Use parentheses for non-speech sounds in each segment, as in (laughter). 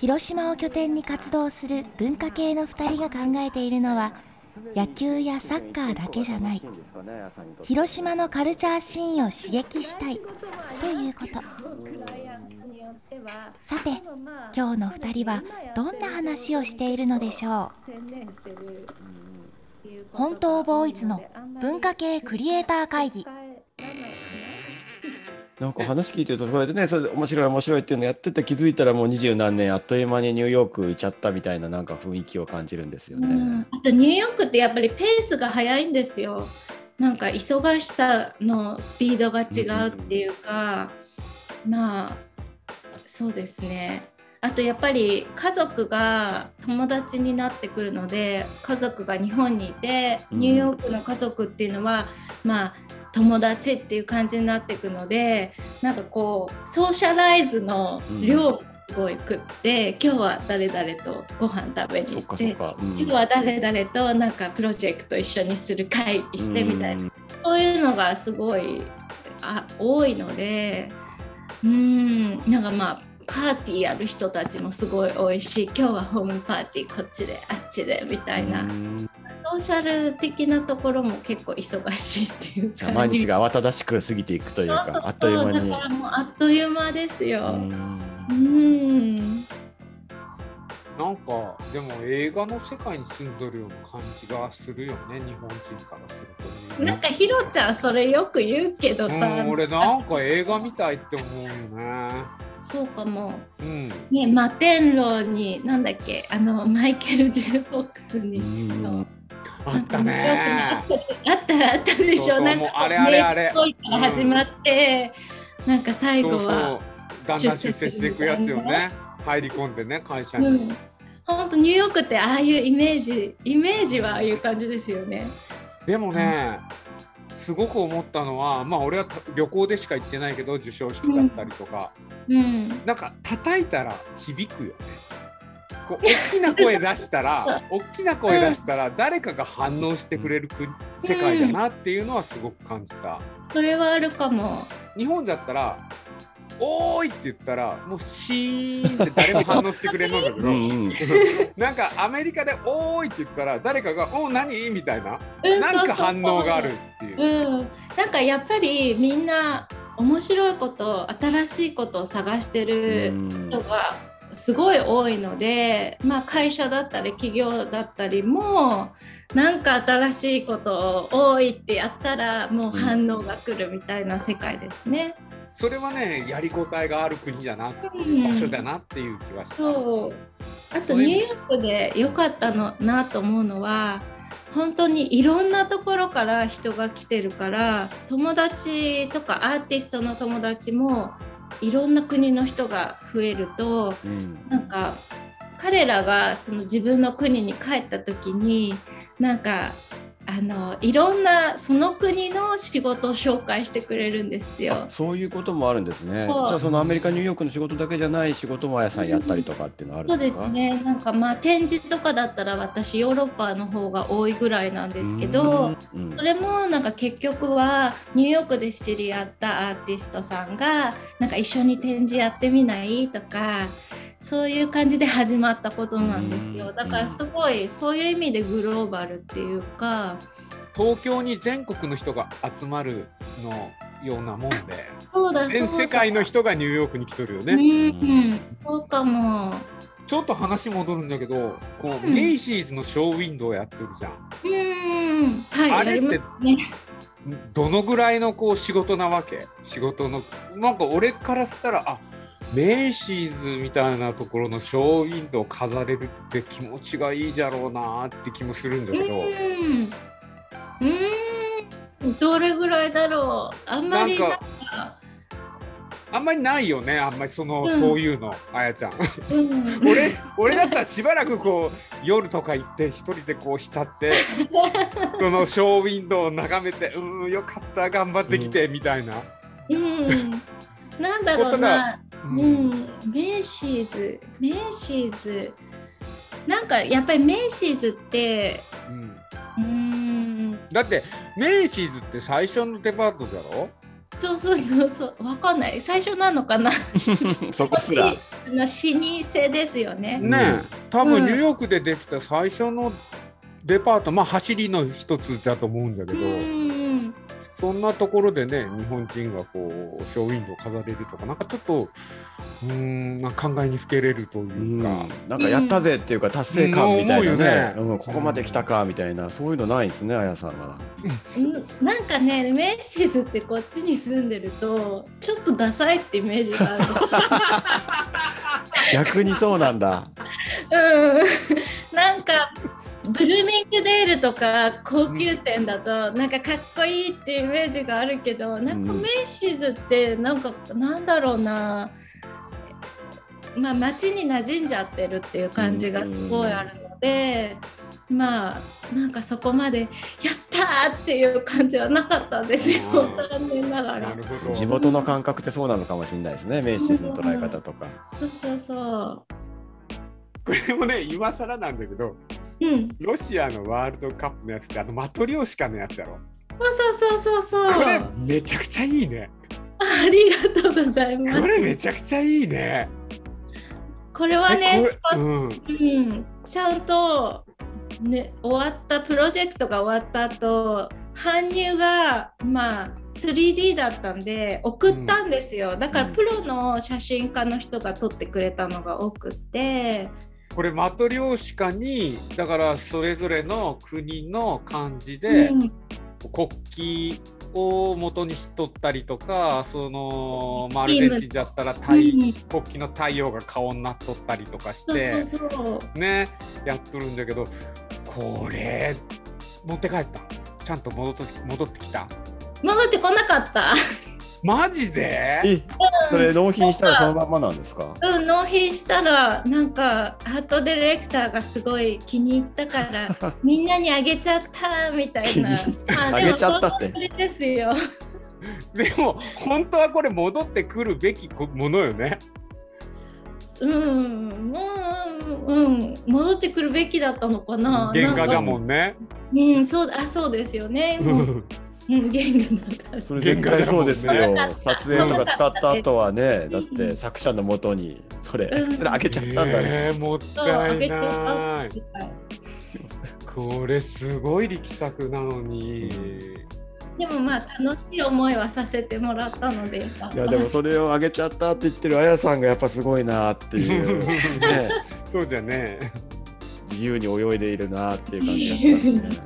広島を拠点に活動する文化系の2人が考えているのは野球やサッカーだけじゃない。広島のカルチャーシーンを刺激したい。ということ。さて今日の2人はどんな話をしているのでしょう。本当ボーイズの文化系クリエイター会議。なんか話聞いてるとそれでねそれで面白い面白いっていうのやってて気づいたらもう二十何年あっという間にニューヨーク行っちゃったみたいななんか雰囲気を感じるんですよね。うんあとニューヨークってやっぱりペースが速いんですよ。なんか忙しさのスピードが違うっていうか、まあそうですね。あとやっぱり家族が友達になってくるので家族が日本にいてうんニューヨークの家族っていうのは、まあ友達っていう感じになっていくのでなんかこうソーシャライズの量もすごい食って、今日は誰々とご飯食べに行って。うん。今日は誰々となんかプロジェクト一緒にする会議してみたいな、そういうのがすごいあ多いのでうんなんかまあパーティーやる人たちもすごい多いし今日はホームパーティーこっちであっちでみたいな、うん。ソーシャル的なところも結構忙しいっていうかじゃあ毎日が慌ただしく過ぎていくというかあっという間にだ。からもうあっという間ですよ。うんうんなんかでも映画の世界に住んどるような感じがするよね日本人からするとね。なんかひろちゃんそれよく言うけどさ、うん、俺なんか映画みたいって思うよね。そうかも。うん。ね、摩天楼になんだっけあのマイケル・ジェフォックスに、うんあったね。あったあったでしょなんかあれあれあれから始まって、なんか最後は。だんだん出世していくやつよね。入り込んでね会社に。う当ニューヨークってああいうイメージイメージはああいう感じですよね。でもね、すごく思ったのはまあ俺はた旅行でしか行ってないけど授賞式だったりとか、うん。なんか叩いたら響くよね。こう大きな声出したら大きな声出したら誰かが反応してくれる国世界だなっていうのはすごく感じた。それはあるかも。日本だったら「おーい!」って言ったらもうシーンって誰も反応してくれんのんだけど、うんうんなんかアメリカで「おーい!」って言ったら誰かが「おー何?」みたいなうんなんか反応があるっていう。うん、なんかやっぱりみんな面白いこと新しいことを探してる人がすごい多いので、まあ、会社だったり企業だったりもなんか新しいことを多いってやったらもう反応が来るみたいな世界ですね。それはねやりごたえがある国だな、うん場所だなっていう気がした。そうあとニューヨークで良かったのなと思うのは本当にいろんなところから人が来てるから友達とかアーティストの友達もいろんな国の人が増えるとうん。なんか彼らがその自分の国に帰った時になんかあのいろんなその国の仕事を紹介してくれるんですよ。そういうこともあるんですね。じそうゃあそのアメリカニューヨークの仕事だけじゃない仕事もあやさんやったりとかっていうのはあるそうんでか？ですすね。なんかまあ展示とかだったら私ヨーロッパの方が多いぐらいなんですけど、うんそれもなんか結局はニューヨークで知り合ったアーティストさんがなんか一緒に展示やってみないとか。そういう感じで始まったことなんですよ。うんだからすごいそういう意味でグローバルっていうか、東京に全国の人が集まるのようなもんでそうだ全世界の人がニューヨークに来とるようね。ん、そうかも。ちょっと話戻るんだけどこう、うんメイシーズのショーウィンドウやってるじゃん。うん、はい。あれってね。どのぐらいのこう仕事なわけ？仕事のなんか俺からしたらあメイシーズみたいなところのショーウィンドウ飾れるって気持ちがいいじゃろうなって気もするんだけど、うん。うん。どれぐらいだろう。あんまりななんんかあんまりないよねあんまりその、うんそういうのあやちゃんうん、俺俺だったらしばらくこう夜とか行って一人でこう浸って (laughs) そのショーウィンドウを眺めてうーんよかった頑張ってきて、みたいな。うん、なんだろうな、ううん、メイシーズ、メイシーズ、なんかやっぱりメイシーズって、うん。うーん、だってメイシーズって最初のデパートだろ？そうそうそうそう、わかんない、最初なのかな、(laughs) そこすら。あの老舗ですよね。ねえ。多分うんニューヨークでできた最初のデパート、まあ走りの一つだと思うんだけど、ん、そんなところでね日本人がこうショーウィンドウを飾れるとかなんかちょっとうーんな考えにふけれるといううんか、なんかやったぜっていうか達成感みたいなうん思うんここまで来たかみたいなそういうのないんですねあやさんは。うんなんかね、メイシーズってこっちに住んでると、ちょっとダサいってイメージがある。(laughs) 逆にそうなんだ。うん、なんかブルーミングデールとか高級店だとなんかかっこいいっていうイメージがあるけどなんかうんメイシーズってなんかなんだろうな。まあ街に馴染んじゃってるっていう感じがすごいあるので。まあなんかそこまでやったーっていう感じはなかったんですよ。うん。残念ながら。地元の感覚ってそうなのかもしれないですね、メイシーズの捉え方とか。そうそうそこれもね今更なんだけどううん。ロシアのワールドカップのやつってあのマトリョーシカのやつやろ。そうそうそうそうそう。これめちゃくちゃいいね。ありがとうございます。これめちゃくちゃいいね。これはねうん。うん、ちゃんと、ね、終わったプロジェクトが終わった後搬入がまあ 3D だったんで送ったんですよ、だからうん。プロの写真家の人が撮ってくれたのが多くってこれマトリョーシカにだからそれぞれの国の漢字でうん。国旗を元にしとったりとかそのまあアチームルゼンチンだったら太うん。国旗の太陽が顔になっとったりとかしてねやっとるんだけどこれ持って帰った。ちゃんと戻っと戻ってきた。戻ってこなかったマジで？え、それ納品したらそのまんまなんですか？うん納品したらなんかアートディレクターがすごい気に入ったから (laughs) みんなにあげちゃったみたいな。あげちゃったって。ですよ。でも本当はこれ戻ってくるべきものよね。うん、もう、うん、戻ってくるべきだったのかな。原画だもんね。うん、そう、あ、そうですよね。もう (laughs) うん、原画だから。それ絶対そうですよ。撮影とか使った後はね、だって作者のもとにそれ、うんそれ開けちゃったんだね。えーもったいない。これすごい力作なのに。でも、まあ、楽しい思いはさせてもらったので。いやでもそれを開けちゃったって言ってるあやさんがやっぱすごいなっていう、(laughs) ね、そうじゃね。自由に泳いでいるなっていう感じがしますね。なんか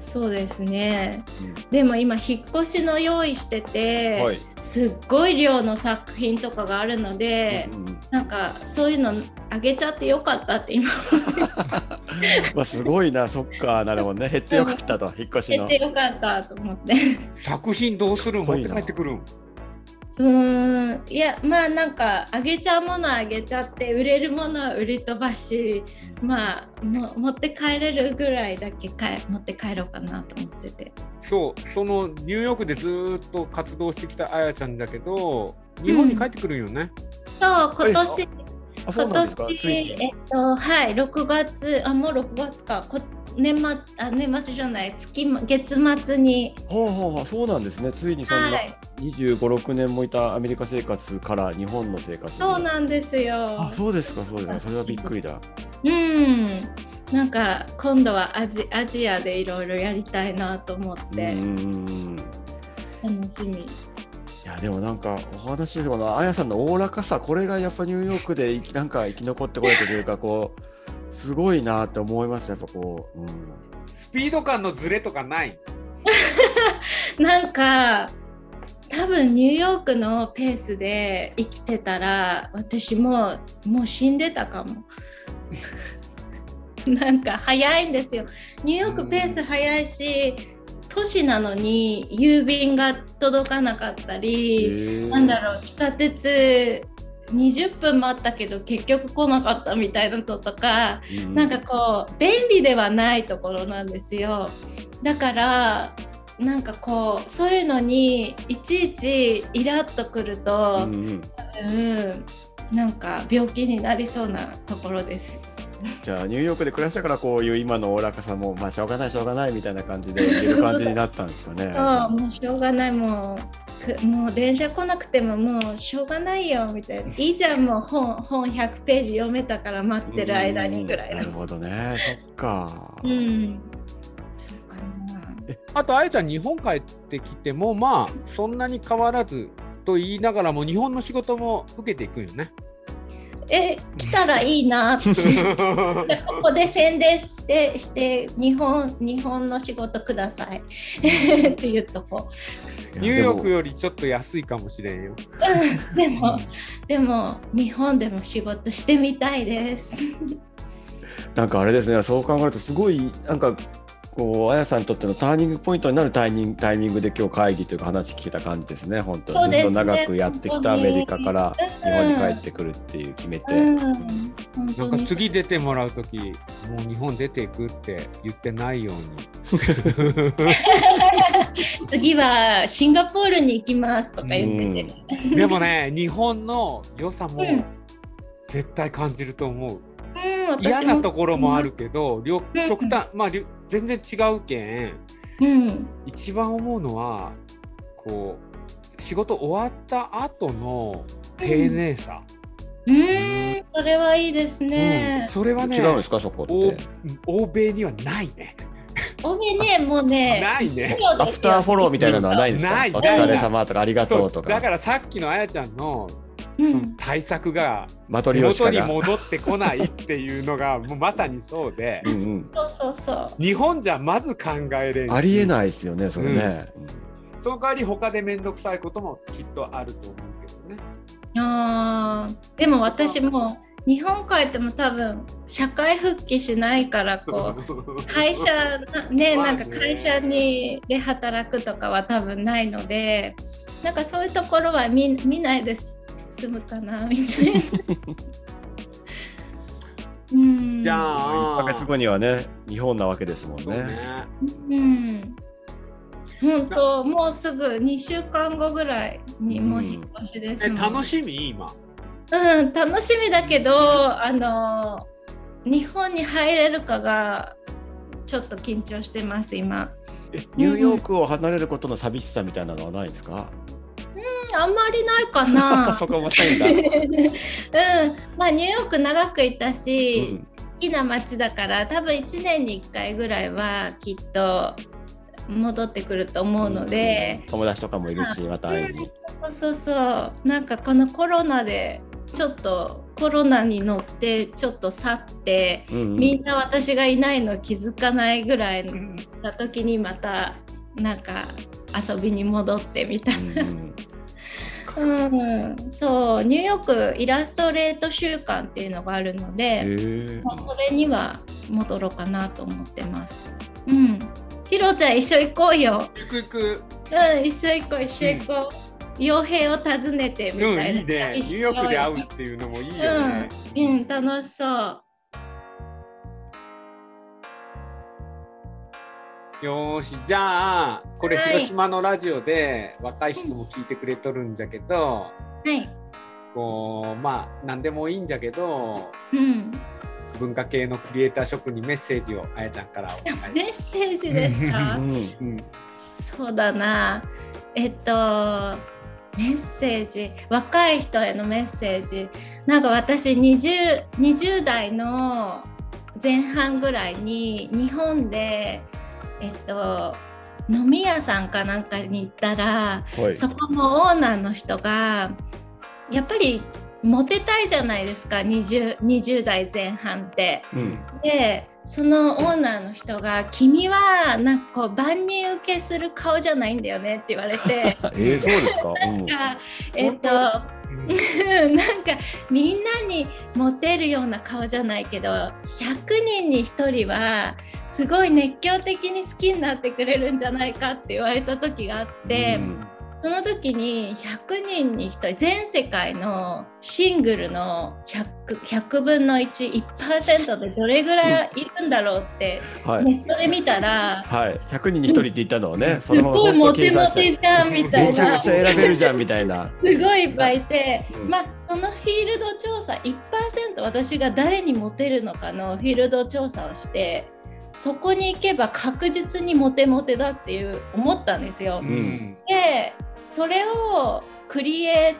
そうですね。でも、今引っ越しの用意してうんて。はい。すっごい量の作品とかがあるので、うんうんなんかそういうのあげちゃってよかったって今 (laughs) まあすごいな、そっか、なるほどね。減ってよかったと、引っ越しの言って。よかったと思って。作品どうするん持って帰ってくるん。うーんいやまあなんかあげちゃうものはあげちゃって売れるものは売り飛ばしまあも持って帰れるぐらいだけかえ持って帰ろうかなと思っててそう、そのニューヨークでずーっと活動してきたあやちゃんだけど、日本に帰ってくるんよね。そう今年あ、そう今なんですか？つい年に。えっとはい6月あもう6月かこ年末あ年末じゃない月月末にほうほうほう、そうなんですね。ついにそんなはい25、6年もいたアメリカ生活から日本の生活に。そうなんですよあ、そうですか、そうですか。それはびっくりだ。うんなんか今度はアジアジアでいろいろやりたいなと思って。楽しみ。いやでもなんかお話しするこのあやさんのおおらかさこれがやっぱニューヨークで生きなんか生き残ってこれたというか (laughs) こうすごいなって思いましたやっぱこう、うん、スピード感のズレとかない？(laughs) なんか多分ニューヨークのペースで生きてたら私もうもう死んでたかも。(laughs) なんか早いんですよ。ニューヨークペース早いし都市なのに郵便が届かなかったり、なんだろう地下鉄20分待ったけど結局来なかったみたいなのとか、うん、なんかこう便利ではないところなんですよ。だからなんかこうそういうのにいちいちイラッとくると、うん、うん、なんか病気になりそうなところです。じゃあニューヨークで暮らしたからこういう今のおおらかさもまあしょうがないしょうがないみたいな感じで言える感じになったんですかね。(laughs) そうもうしょうがないもうもう電車来なくてももうしょうがないよみたいな。いいじゃん。もう本本100ページ読めたから待ってる間にぐらい。なるほどね。そっか。うん。あとあやちゃん。日本帰ってきてもまあそん。なに変わらずと言いながらも日本の仕事も受けていくよね。え来たらいいなってここで宣伝してして日本日本の仕事くださいって言うとこニューヨークよりちょっと安いかもしれんよ。でもでも日本でも仕事してみたいです。なんかあれですねそう考えるとすごいなんかこう、あやさんにとってのターニングポイントになるタイミングタイミングで今日会議というか話聞けた感じですね、本当に。ずっと長くやってきたアメリカから日本に帰ってくるっていう決めて。うん、なんか次出てもらう時もう日本出ていくって言ってないように。(laughs) 次はシンガポールに行きますとか言ってて。うん、でもね、日本の良さも絶対感じると思う。うん、嫌なところもあるけど、両極端、まあ全然違うけん、うん、一番思うのはこう仕事終わった後の丁寧さ。うん、うんそれはいいですね。うん、それはね、違うんですか？そこって欧米にはないね。欧米ね、もうね、ないね。アフターフォローみたいなのはないんですか？ないお疲れ様とかありがとうとか。だからさっきのあやちゃんのその対策が手元に戻ってこないっていうのが (laughs) もうまさにそうでうん、そうそうそう。日本じゃまず考えれんありえないですよねそれね、うん、その代わり他で面倒くさいこともきっとあると思うけどね。あでも私も日本帰っても多分社会復帰しないからこう (laughs) 会社ね。なんか会社にで働くとかは多分ないのでなんかそういうところは見見ないです済むかなみたいな。うん、じゃあ1ヶ月後にはね日本なわけですもんね。うん、本当もうすぐ2週間後ぐらいにもう引っ越しです、うん、楽しみ？今。うん楽しみだけどあの日本に入れるかがちょっと緊張してます今。ニューヨークを離れることの寂しさみたいなのはないですか、あんまりないかな。(laughs) そこもないんだ。(laughs) うん、まあニューヨーク長くいたし、うん、好きな街だから多分1年に1回ぐらいはきっと戻ってくると思うので、うん、友達とかもいるしまた会いに。そうそうなんかこのコロナでちょっとコロナに乗ってちょっと去って、うんうん、みんな私がいないの気づかないぐらいな時にまたなんか遊びに戻ってみたいな。うんうん、そうニューヨークイラストレート週間っていうのがあるので、まあ、それには戻ろうかなと思ってます。うん、ひろちゃん一緒行こうよ。行く行く。うん、一緒行こう一緒行こう。傭、うん、兵を訪ねてみたいな。うん、いいね。ニューヨークで会うっていうのもいいよね。うん、うん、楽しそう。よしじゃあこれ広島のラジオで若い人も聞いてくれとるんじゃけど、はい、こうまあ何でもいいんじゃけど、うん、文化系のクリエイター職にメッセージをあやちゃんからおメッセージですか、(laughs) うん、そうだな。えっとメッセージ。若い人へのメッセージ。なんか私 20, 20代の前半ぐらいに日本でえっと飲み屋さんかなんかに行ったら、はい、そこのオーナーの人がやっぱりモテたいじゃないですか 20, 20代前半って。うん、でそのオーナーの人が「君はなんかこう万人受けする顔じゃないんだよね」って言われて。(laughs) えー、そうですか、なんかえっ、と (laughs) なんかみんなにモテるような顔じゃないけど100人に1人はすごい熱狂的に好きになってくれるんじゃないかって言われた時があって。うん。その時に100人に1人全世界のシングルの 100, 100分の11%でどれぐらいいるんだろうってはい。ネットで見たらはい、100人に1人って言ったのをね、そすのままごいモテモテじゃんみたいめちゃなくちゃ選べるじゃんみたいな。すごいいっぱいいて、うん。まあそのフィールド調査1%私が誰にモテるのかのフィールド調査をしてそこに行けば確実にモテモテだっていう思ったんですよ。んでそれをクリエイ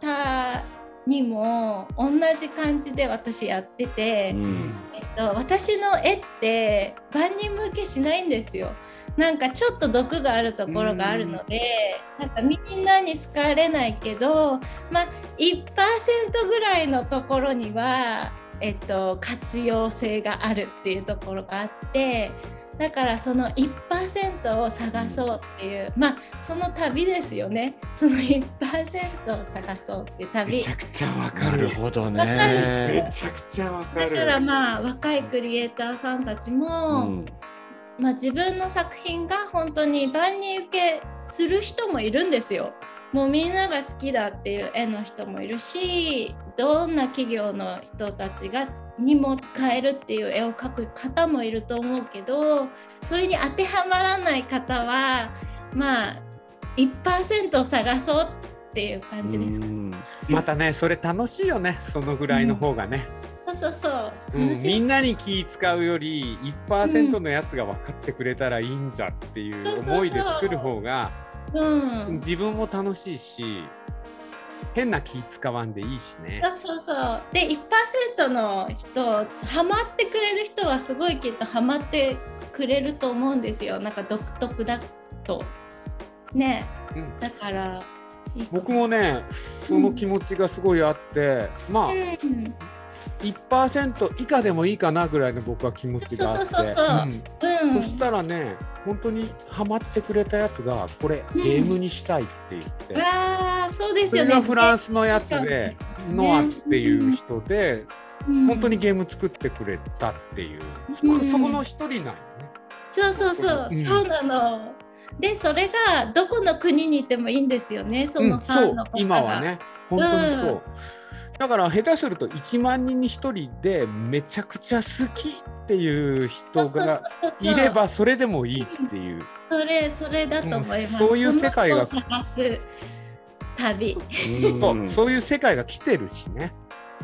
ターにも同じ感じで私やってて、うんえっと、私の絵って万人向けしないんですよ。なんかちょっと毒があるところがあるので、なんかみんなに好かれないけど、まあ、1%ぐらいのところには、えっと、活用性があるっていうところがあってだからその1%を探そうっていうまあその旅ですよねその1%を探そうっていうめ旅ちゃくちゃわかるなる。ほどめね。ちゃくちゃわかだる。からまあ若いクリエイターさんたちも、うんまあ、自分の作品が本当に万人受けする人もいるんですよ。もうみんなが好きだっていう絵の人もいるしどんな企業の人たちがにも使えるっていう絵を描く方もいると思うけどそれに当てはまらない方はまあ1%を探そうっていう感じですか。うん。またね、それ楽しいよね。そのぐらいの方がね。そうそうそう。うん。楽しい。みんなに気使うより1%のやつが分かってくれたらいいんじゃっていうそうそうそう。思いで作る方がうん自分も楽しいし変な気使わんでいいしね。そうそう。で1%の人ハマってくれる人はすごいきっとハマってくれると思うんですよ。なんか独特だと。ねうんだから僕もねその気持ちがすごいあって、まあうん1%以下でもいいかなぐらいの僕は気持ちがあって。そしたらね本当にハマってくれたやつがこれうん。ゲームにしたいって言って、ああそうですそよね。れがフランスのやつで、ノアっていう人で、うん。本当にゲーム作ってくれたっていう、うん。そそこの一人なんよね。そうそうそう、うん。そうなの。でそれがどこの国にいてもいいんですよね。そうん、のフそう。ァンの方が。今はね。本当にそう、うんだから下手すると1万人に1人でめちゃくちゃ好きっていう人がいればそれでもいいっていう。それそれだと思います。うんそういう世界が旅。うんそうそういう世界が来てるしね。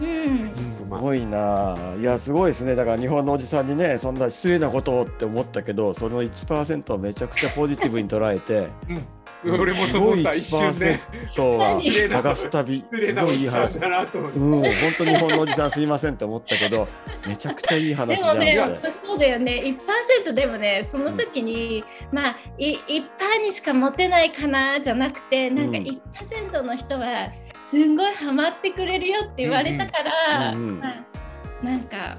うん。すごいなあいやすごいですねだから日本のおじさんにねそんな失礼なことをって思ったけどその1%をめちゃくちゃポジティブに捉えてうん、俺もそう思った一すごい瞬で、とは失礼な。探す旅。す失礼なおごいいい話じさんだなと思って。うん本当に日本のおじさんすいませんって思ったけどめちゃくちゃいい話じゃんでもね、そうだよね、1%でもね、その時に、まあ、い1%にしか持てないかなじゃなくて、なんかうん。1%の人はすんごいハマってくれるよって言われたから、うんうん。まあ、なんか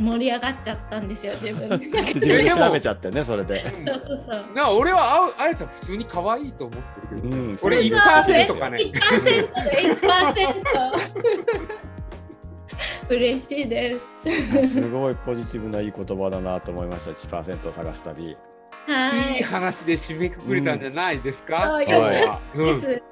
盛り上がっちゃったんですよ、(laughs) 自分自分で調べちゃってねそれで。うんそうそうそう。だから俺はああやちゃん普通に可愛いと思ってるけど、うん俺そう1%かね。1%で1%。嬉しいです。すごいポジティブないい言葉だなと思いました1%を探す旅。はいい話で締めくくれたんじゃないですか、うん今日は。うんです。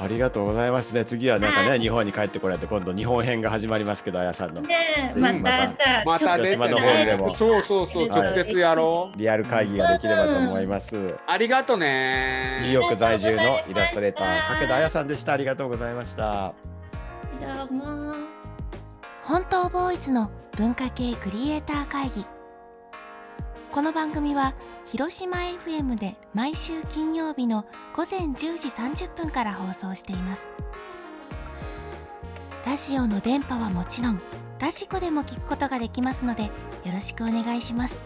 ありがとうございますね。次はなんかね、はい日本に帰ってこられて今度日本編が始まりますけど、あやさんのねまた、またじゃあ、また出て広島の方でもそうそうそう、はい直接やろう。リアル会議ができればと思います。ありがとニューね。ヨーク在住のイラストレーター、はい武田彩さんでした。ありがとうございました。どうも。本当ボーイズの文化系クリエイター会議この番組は広島 FM で毎週金曜日の午前10時30分から放送しています。ラジオの電波はもちろんラジコでも聞くことができますのでよろしくお願いします。